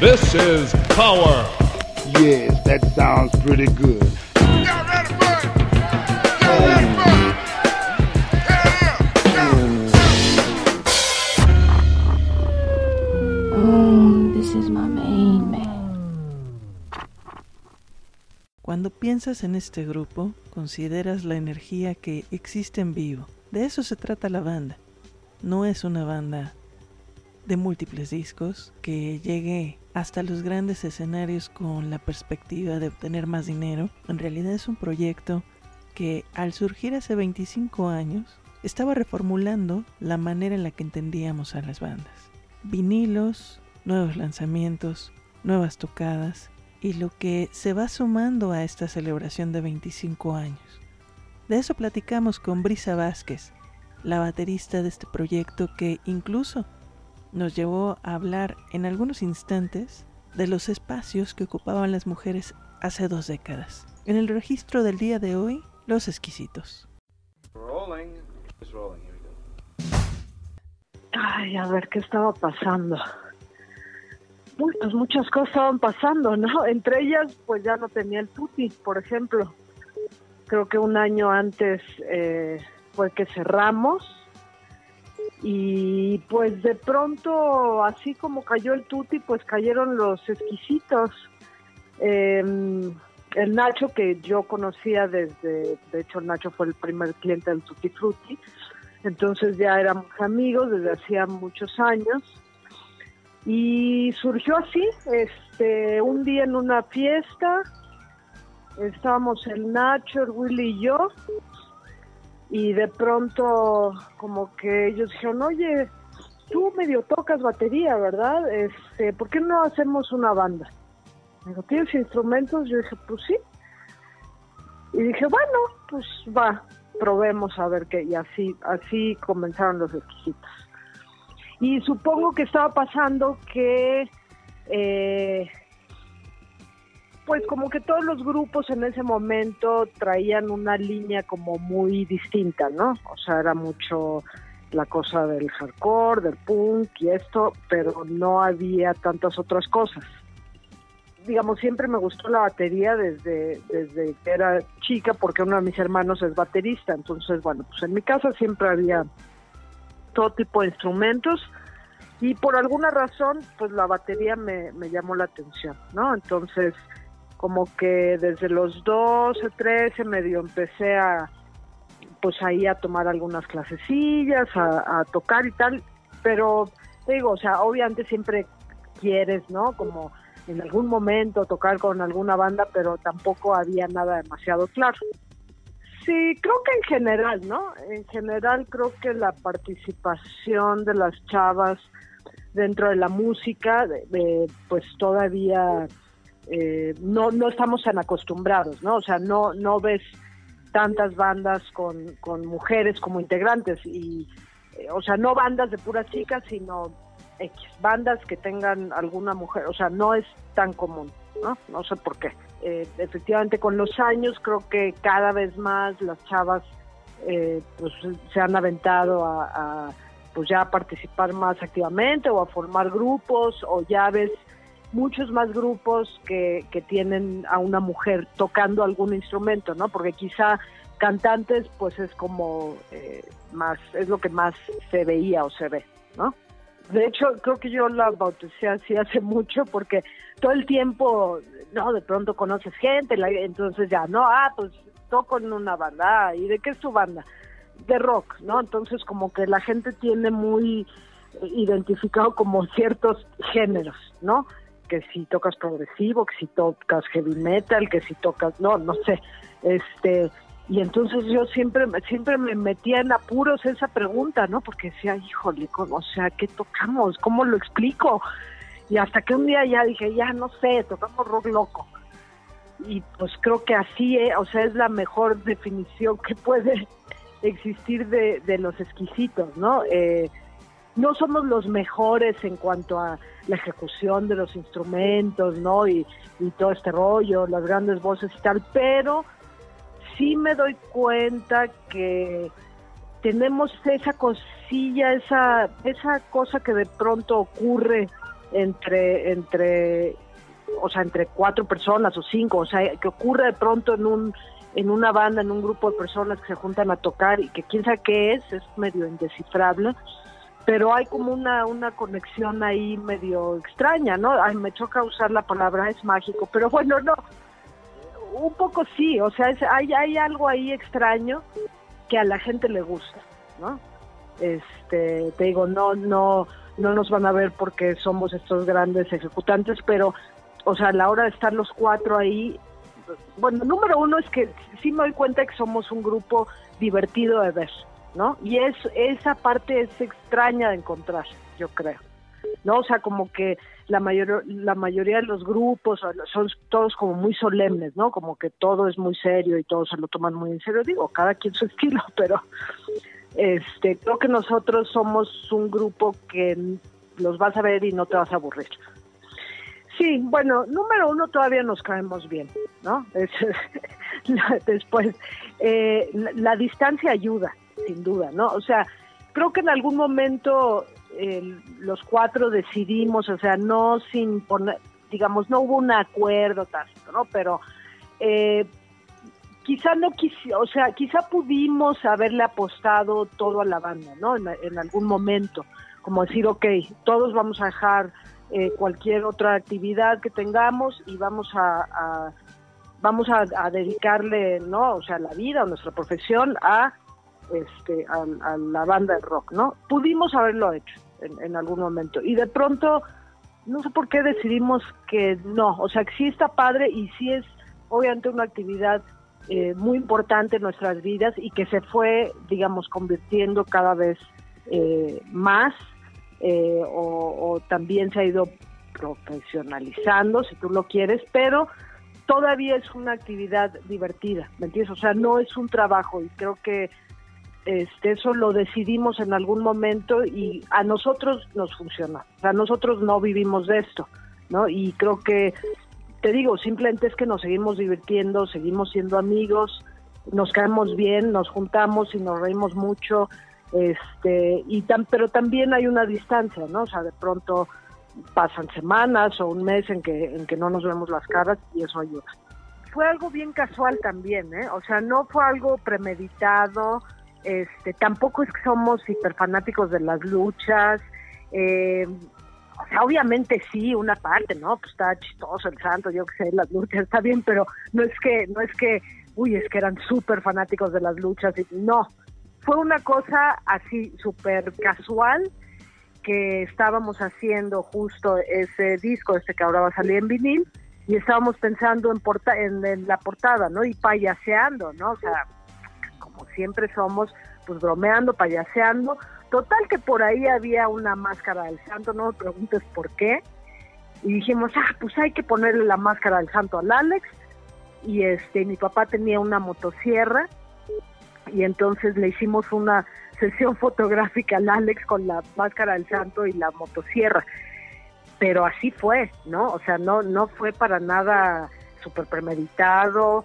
This is Power. Yes, that sounds pretty good. Oh, this is my main man. Cuando piensas en este grupo, consideras la energía que existe en vivo. De eso se trata la banda. No es una banda de múltiples discos que llegue hasta los grandes escenarios con la perspectiva de obtener más dinero. En realidad es un proyecto que al surgir hace 25 años estaba reformulando la manera en la que entendíamos a las bandas. Vinilos, nuevos lanzamientos, nuevas tocadas y lo que se va sumando a esta celebración de 25 años. De eso platicamos con Brisa Vázquez, la baterista de este proyecto que incluso nos llevó a hablar en algunos instantes de los espacios que ocupaban las mujeres hace dos décadas. En el registro del día de hoy, los exquisitos. Ay, a ver, ¿qué estaba pasando? Uy, pues muchas cosas estaban pasando, ¿no? Entre ellas, pues ya no tenía el tuti, por ejemplo. Creo que un año antes eh, fue que cerramos y pues de pronto, así como cayó el tuti, pues cayeron los exquisitos. Em, el Nacho, que yo conocía desde, de hecho el Nacho fue el primer cliente del Tutti Frutti, entonces ya éramos amigos desde hacía muchos años. Y surgió así, este, un día en una fiesta, estábamos el Nacho, el Willy y yo, y de pronto como que ellos dijeron, oye, tú medio tocas batería, ¿verdad? Este, ¿por qué no hacemos una banda? Me dijo, ¿tienes instrumentos? Yo dije, pues sí. Y dije, bueno, pues va, probemos a ver qué. Y así, así comenzaron los exquisitos. Y supongo que estaba pasando que eh, pues como que todos los grupos en ese momento traían una línea como muy distinta, ¿no? O sea, era mucho la cosa del hardcore, del punk y esto, pero no había tantas otras cosas. Digamos, siempre me gustó la batería desde, desde que era chica porque uno de mis hermanos es baterista, entonces, bueno, pues en mi casa siempre había todo tipo de instrumentos y por alguna razón, pues la batería me, me llamó la atención, ¿no? Entonces, como que desde los 12, 13 medio empecé a pues ahí a tomar algunas clasecillas, a, tocar y tal, pero digo, o sea, obviamente siempre quieres, ¿no? Como en algún momento tocar con alguna banda, pero tampoco había nada demasiado claro. Sí, creo que en general, ¿no? En general creo que la participación de las chavas dentro de la música, de, pues todavía eh, no, no estamos tan acostumbrados, ¿no? O sea, no, no ves tantas bandas con, con mujeres como integrantes y, eh, o sea, no bandas de puras chicas, sino bandas que tengan alguna mujer, o sea, no es tan común, ¿no? No sé por qué. Eh, efectivamente, con los años creo que cada vez más las chavas eh, pues, se han aventado a, a, pues ya a participar más activamente o a formar grupos o ya ves muchos más grupos que, que tienen a una mujer tocando algún instrumento, ¿no? Porque quizá cantantes, pues es como eh, más, es lo que más se veía o se ve, ¿no? De hecho, creo que yo la bauticé así hace mucho porque todo el tiempo, no, de pronto conoces gente, entonces ya, no, ah, pues toco en una banda, ah, ¿y de qué es tu banda? De rock, ¿no? Entonces como que la gente tiene muy identificado como ciertos géneros, ¿no? Que si tocas progresivo, que si tocas heavy metal, que si tocas, no, no sé, este, y entonces yo siempre, siempre me metía en apuros esa pregunta, ¿no? Porque decía, híjole, o sea, ¿qué tocamos? ¿Cómo lo explico? Y hasta que un día ya dije, ya no sé, tocamos rock loco. Y pues creo que así, eh, o sea, es la mejor definición que puede existir de, de los exquisitos, ¿no? Eh, no somos los mejores en cuanto a la ejecución de los instrumentos, ¿no? Y, y, todo este rollo, las grandes voces y tal, pero sí me doy cuenta que tenemos esa cosilla, esa, esa cosa que de pronto ocurre entre, entre, o sea, entre cuatro personas o cinco, o sea, que ocurre de pronto en un en una banda, en un grupo de personas que se juntan a tocar y que quién sabe qué es, es medio indescifrable, pero hay como una, una conexión ahí medio extraña, ¿no? Ay, me choca usar la palabra, es mágico, pero bueno, no, un poco sí, o sea, hay, hay algo ahí extraño que a la gente le gusta, ¿no? Este, te digo, no, no, no nos van a ver porque somos estos grandes ejecutantes, pero, o sea, a la hora de estar los cuatro ahí, bueno, número uno es que sí me doy cuenta que somos un grupo divertido de ver, ¿no? Y es, esa parte es extraña de encontrar, yo creo. ¿no? O sea, como que la mayor, la mayoría de los grupos son todos como muy solemnes, ¿no? Como que todo es muy serio y todos se lo toman muy en serio. Digo, cada quien su estilo, pero este, creo que nosotros somos un grupo que los vas a ver y no te vas a aburrir. Sí, bueno, número uno todavía nos caemos bien, ¿no? después, eh, la, distancia ayuda, sin duda, ¿no? O sea, creo que en algún momento los cuatro decidimos, o sea, no sin poner, digamos, no hubo un acuerdo tácito, ¿no? Pero eh, quizá no quisi, o sea, quizá pudimos haberle apostado todo a la banda, ¿no? En, algún momento, como decir, ok, todos vamos a dejar eh, cualquier otra actividad que tengamos y vamos a, vamos a, dedicarle, ¿no? O sea, la vida, nuestra profesión a este a, la banda de rock, ¿no? Pudimos haberlo hecho en, algún momento y de pronto no sé por qué decidimos que no, o sea, que sí está padre y sí es obviamente una actividad eh, muy importante en nuestras vidas y que se fue, digamos, convirtiendo cada vez eh, más eh, o, o, también se ha ido profesionalizando, si tú lo quieres, pero todavía es una actividad divertida, ¿me entiendes? O sea, no es un trabajo y creo que este, eso lo decidimos en algún momento y a nosotros nos funciona. O sea, nosotros no vivimos de esto, ¿no? Y creo que, te digo, simplemente es que nos seguimos divirtiendo, seguimos siendo amigos, nos caemos bien, nos juntamos y nos reímos mucho, este, y tan, pero también hay una distancia, ¿no? O sea, de pronto pasan semanas o un mes en que, en que no nos vemos las caras y eso ayuda. Fue algo bien casual también, ¿eh? O sea, no fue algo premeditado, este, tampoco es que somos hiperfanáticos de las luchas. Eh, o sea, obviamente sí, una parte, ¿no? Pues está chistoso el santo, yo que sé, las luchas está bien, pero no es que, no es que, uy, es que eran súper fanáticos de las luchas. No, fue una cosa así súper casual que estábamos haciendo justo ese disco, este que ahora va a salir en vinil, y estábamos pensando en, porta en, en la portada, ¿no? Y payaseando, ¿no? O sea, siempre somos, pues bromeando, payaseando. Total que por ahí había una máscara del santo, no me preguntes por qué. Y dijimos, ah, pues hay que ponerle la máscara del santo al Alex. Y este, mi papá tenía una motosierra y entonces le hicimos una sesión fotográfica al Alex con la máscara del santo y la motosierra. Pero así fue, ¿no? O sea, no, no fue para nada súper premeditado,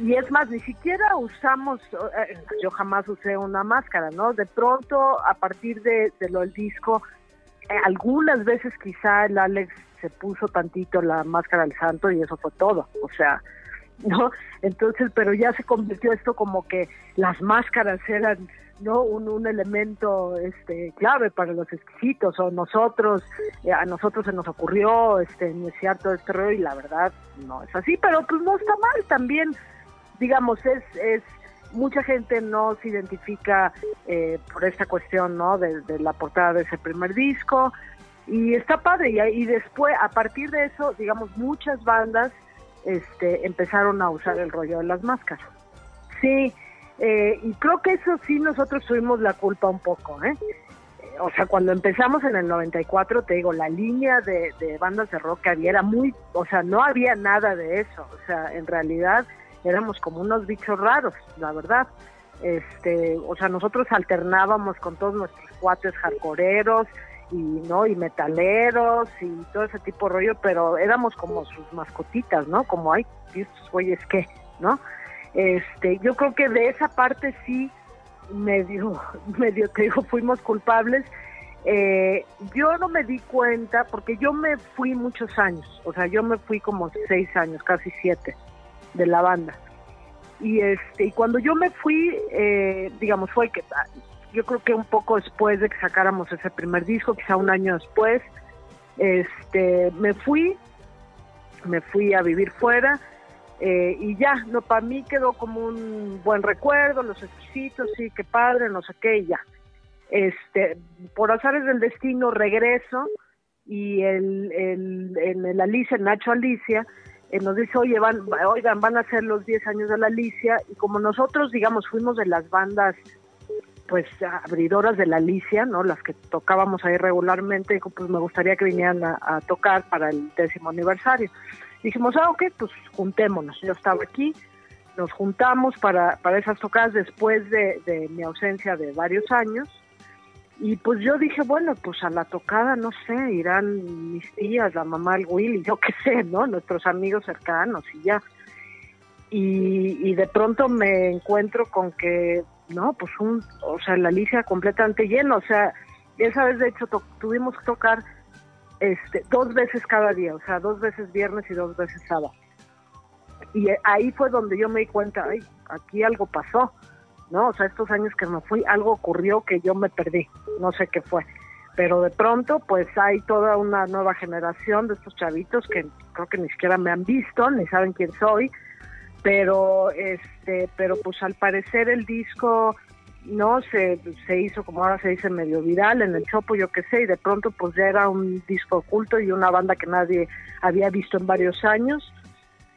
y es más, ni siquiera usamos, eh, yo jamás usé una máscara, ¿no? De pronto, a partir de, lo del disco, eh, algunas veces quizá el Alex se puso tantito la máscara del santo y eso fue todo, o sea, ¿no? Entonces, pero ya se convirtió esto como que las máscaras eran, ¿no? Un, elemento este, clave para los exquisitos, o nosotros, eh, a nosotros se nos ocurrió este, iniciar todo este rollo y la verdad no es así, pero pues no está mal también digamos, es, es mucha gente no se identifica eh, por esta cuestión, ¿no? De, la portada de ese primer disco y está padre y, después a partir de eso, digamos, muchas bandas este, empezaron a usar el rollo de las máscaras. Sí, eh, y creo que eso sí nosotros tuvimos la culpa un poco, ¿eh? O sea, cuando empezamos en el 94, te digo, la línea de, de bandas de rock que había era muy, o sea, no había nada de eso, o sea, en realidad éramos como unos bichos raros, la verdad. Este, o sea, nosotros alternábamos con todos nuestros cuates hardcoreeros y no y metaleros y todo ese tipo de rollo, pero éramos como sus mascotitas, ¿no? Como hay estos güeyes que, ¿no? Este, yo creo que de esa parte sí medio medio te digo fuimos culpables Eh, yo no me di cuenta porque yo me fui muchos años, o sea, yo me fui como seis años, casi siete de la banda. Y este, y cuando yo me fui, eh, digamos, fue que yo creo que un poco después de que sacáramos ese primer disco, quizá un año después, este, me fui, me fui a vivir fuera eh, y ya, no, para mí quedó como un buen recuerdo, los exquisitos, sí, qué padre, no sé qué, y ya. Este, por azares del destino regreso y el, en el Alicia, Nacho Alicia, eh, nos dice, oye, van, oigan, van a ser los 10 años de la Alicia, y como nosotros, digamos, fuimos de las bandas, pues, abridoras de la Alicia, ¿no? Las que tocábamos ahí regularmente, dijo, pues me gustaría que vinieran a, tocar para el décimo aniversario. Dijimos, ah, ok, pues juntémonos. Yo estaba aquí, nos juntamos para, para esas tocadas después de, de mi ausencia de varios años, y pues yo dije, bueno, pues a la tocada, no sé, irán mis tías, la mamá, el Willy, yo qué sé, ¿no? Nuestros amigos cercanos y ya. Y, de pronto me encuentro con que, no, pues un, o sea, la Alicia completamente llena, o sea, esa vez de hecho tuvimos que tocar este, dos veces cada día, o sea, dos veces viernes y dos veces sábado. Y ahí fue donde yo me di cuenta, ay, aquí algo pasó ¿no? O sea, estos años que me fui, algo ocurrió que yo me perdí, no sé qué fue. Pero de pronto, pues hay toda una nueva generación de estos chavitos que creo que ni siquiera me han visto, ni saben quién soy, pero este, pero pues al parecer el disco no se, se hizo como ahora se dice medio viral en el chopo yo qué sé y de pronto pues ya era un disco oculto y una banda que nadie había visto en varios años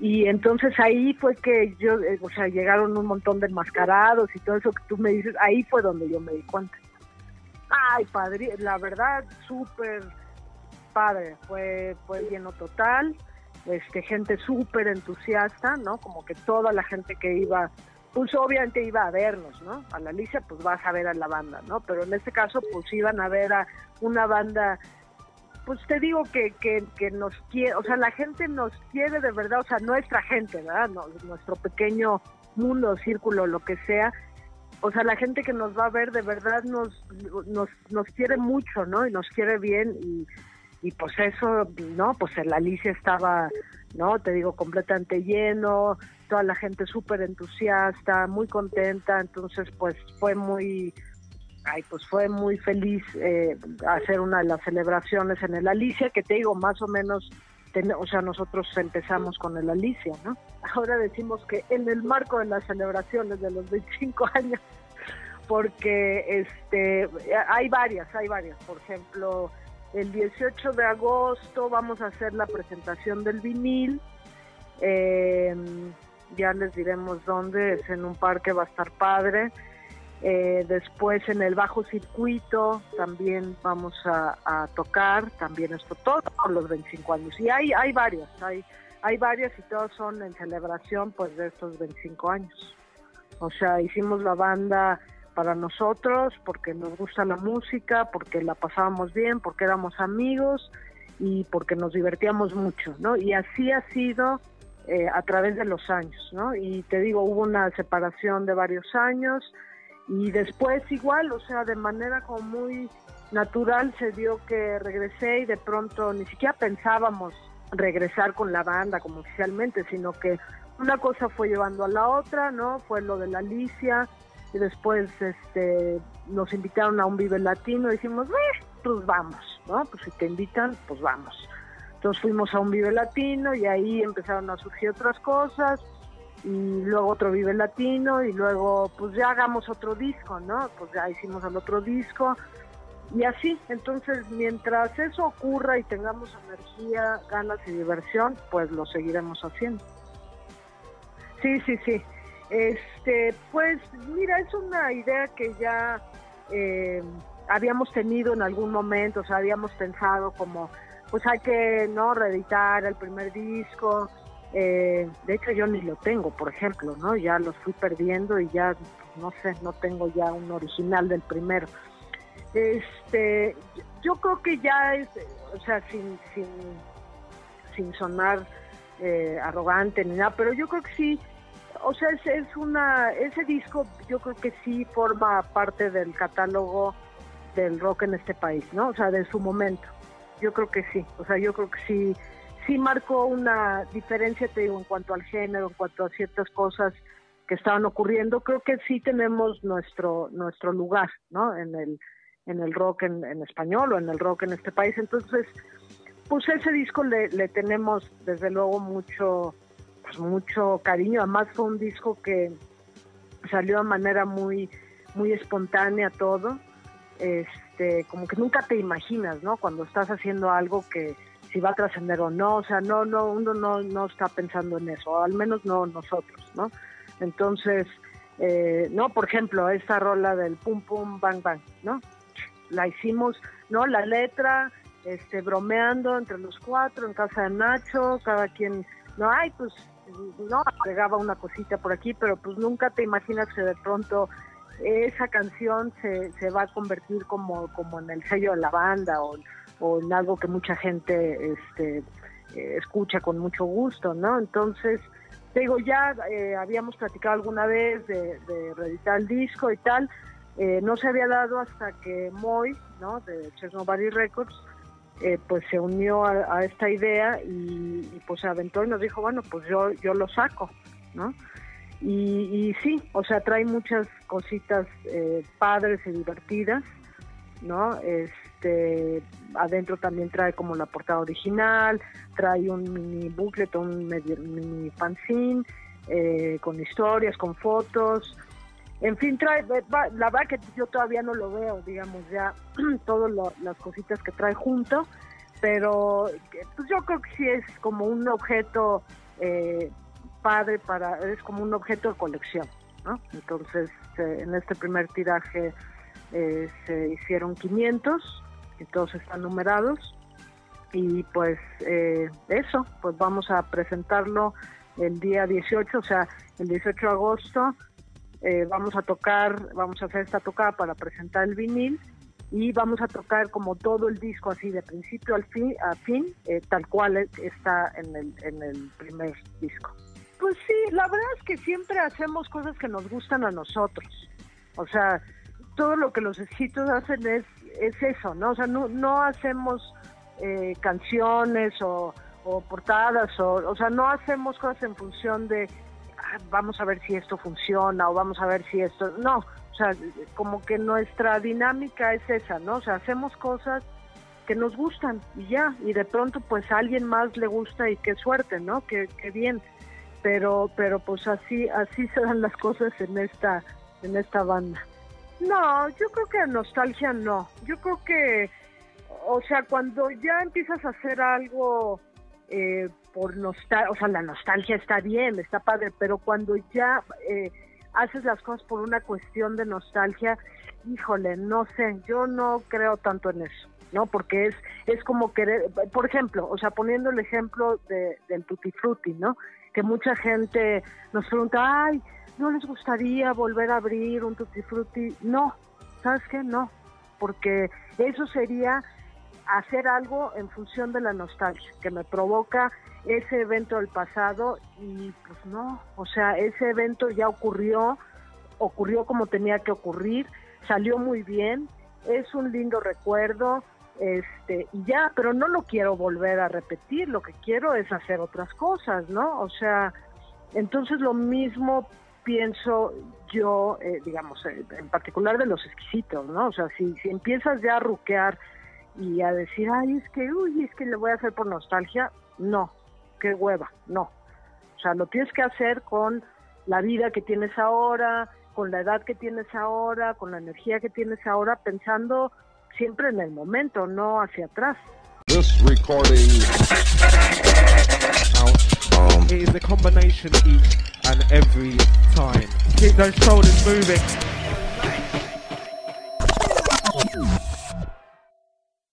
y entonces ahí fue que yo, eh, o sea, llegaron un montón de enmascarados y todo eso que tú me dices, ahí fue donde yo me di cuenta. Ay, padre, la verdad, súper padre, fue, fue lleno total, este, gente súper entusiasta, ¿no? Como que toda la gente que iba, pues obviamente iba a vernos, ¿no? A la Alicia, pues vas a ver a la banda, ¿no? Pero en este caso, pues iban a ver a una banda pues te digo que, que, nos quiere, o sea, la gente nos quiere de verdad, o sea, nuestra gente, ¿verdad? nuestro pequeño mundo, círculo, lo que sea. O sea, la gente que nos va a ver de verdad nos, nos, nos quiere mucho, ¿no? Y nos quiere bien y, y pues eso, ¿no? Pues el Alicia estaba, ¿no? Te digo, completamente lleno, toda la gente súper entusiasta, muy contenta, entonces pues fue muy, ay, pues fue muy feliz eh, hacer una de las celebraciones en el Alicia, que te digo, más o menos, o sea, nosotros empezamos con el Alicia, ¿no? Ahora decimos que en el marco de las celebraciones de los 25 años, porque este hay varias, hay varias, por ejemplo, el 18 de agosto vamos a hacer la presentación del vinil, eh, ya les diremos dónde, es en un parque, va a estar padre. Eh, después en el bajo circuito también vamos a, tocar, también esto todo los 25 años. Y hay, hay varias, hay, hay varias y todas son en celebración pues de estos 25 años. O sea, hicimos la banda para nosotros, porque nos gusta la música, porque la pasábamos bien, porque éramos amigos y porque nos divertíamos mucho, ¿no? Y así ha sido eh, a través de los años, ¿no? Y te digo, hubo una separación de varios años, y después igual, o sea, de manera como muy natural se dio que regresé y de pronto ni siquiera pensábamos regresar con la banda como oficialmente, sino que una cosa fue llevando a la otra, ¿no? Fue lo de la Alicia y después este nos invitaron a un Vive Latino y dijimos, pues vamos, ¿no? Pues si te invitan, pues vamos. Entonces fuimos a un Vive Latino y ahí empezaron a surgir otras cosas y luego otro Vive Latino y luego pues ya hagamos otro disco, ¿no? Pues ya hicimos el otro disco y así, entonces mientras eso ocurra y tengamos energía, ganas y diversión, pues lo seguiremos haciendo. Sí, sí, sí. Este, pues mira, es una idea que ya eh, habíamos tenido en algún momento, o sea, habíamos pensado como, pues hay que, ¿no? Reeditar el primer disco, eh, de hecho, yo ni lo tengo, por ejemplo, ¿no? Ya los fui perdiendo y ya, no sé, no tengo ya un original del primero. Este, yo creo que ya es, o sea, sin, sin, sin sonar eh, arrogante ni nada, pero yo creo que sí, o sea, es, es una, ese disco yo creo que sí forma parte del catálogo del rock en este país, ¿no? O sea, de su momento. Yo creo que sí, o sea, yo creo que sí, sí marcó una diferencia, te digo, en cuanto al género, en cuanto a ciertas cosas que estaban ocurriendo. Creo que sí tenemos nuestro nuestro lugar, ¿no? En el en el rock en, español o en el rock en este país. Entonces, pues ese disco le, le tenemos desde luego mucho pues mucho cariño. Además fue un disco que salió de manera muy muy espontánea todo este, como que nunca te imaginas, ¿no? Cuando estás haciendo algo que si va a trascender o no, o sea, no, no, uno no, no está pensando en eso, al menos no nosotros, ¿no? Entonces, eh, no, por ejemplo, esta rola del pum pum bang bang, ¿no? La hicimos, ¿no? La letra, este, bromeando entre los cuatro en casa de Nacho, cada quien, no, ay, pues, no, agregaba una cosita por aquí, pero pues nunca te imaginas que de pronto esa canción se, se va a convertir como, como en el sello de la banda o, en algo que mucha gente este, eh, escucha con mucho gusto, ¿no? Entonces, digo, ya eh, habíamos platicado alguna vez de, de reeditar el disco y tal, eh, no se había dado hasta que Moy, ¿no? De Chesnobody Records, pues se unió a, esta idea y, y, pues se aventó y nos dijo, bueno, pues yo, yo lo saco, ¿no? Y, sí, o sea, trae muchas cositas padres y divertidas, ¿no? Este, adentro también trae como la portada original, trae un mini booklet, un mini fanzine, eh, con historias, con fotos, en fin, trae, la verdad que yo todavía no lo veo, digamos, ya todas las cositas que trae junto, pero pues yo creo que sí es como un objeto eh, padre para, es como un objeto de colección, ¿no? Entonces, eh, en este primer tiraje eh, se hicieron 500 y todos están numerados y pues eh, eso, pues vamos a presentarlo el día 18, o sea, el 18 de agosto vamos a tocar, vamos a hacer esta tocada para presentar el vinil y vamos a tocar como todo el disco así de principio al fin, a fin, tal cual está en el, en el primer disco. Pues sí, la verdad es que siempre hacemos cosas que nos gustan a nosotros. O sea, todo lo que los escritos hacen es, es eso, ¿no? O sea, no, no hacemos eh, canciones o, portadas, o, o sea, no hacemos cosas en función de ah, vamos a ver si esto funciona o vamos a ver si esto. No, o sea, como que nuestra dinámica es esa, ¿no? O sea, hacemos cosas que nos gustan y ya, y de pronto pues a alguien más le gusta y qué suerte, ¿no? Qué, qué bien pero pero pues así así se dan las cosas en esta en esta banda no yo creo que nostalgia no yo creo que o sea cuando ya empiezas a hacer algo eh, por nostalgia o sea la nostalgia está bien está padre pero cuando ya eh, haces las cosas por una cuestión de nostalgia híjole no sé yo no creo tanto en eso ¿no? Porque es, es como querer, por ejemplo, o sea, poniendo el ejemplo de, del Tutti Frutti, ¿no? que mucha gente nos pregunta, ay, ¿no les gustaría volver a abrir un Tutti Frutti? No, ¿sabes qué? No, porque eso sería hacer algo en función de la nostalgia, que me provoca ese evento del pasado y pues no, o sea, ese evento ya ocurrió, ocurrió como tenía que ocurrir, salió muy bien, es un lindo recuerdo, este y ya pero no lo quiero volver a repetir lo que quiero es hacer otras cosas no o sea entonces lo mismo pienso yo eh, digamos eh, en particular de los exquisitos no o sea si, si empiezas ya a ruquear y a decir ay es que uy es que le voy a hacer por nostalgia no qué hueva no. O sea lo tienes que hacer con la vida que tienes ahora con la edad que tienes ahora con la energía que tienes ahora pensando siempre en el momento, no hacia atrás. This recording um, is a combination each and every time. Keep those shoulders moving.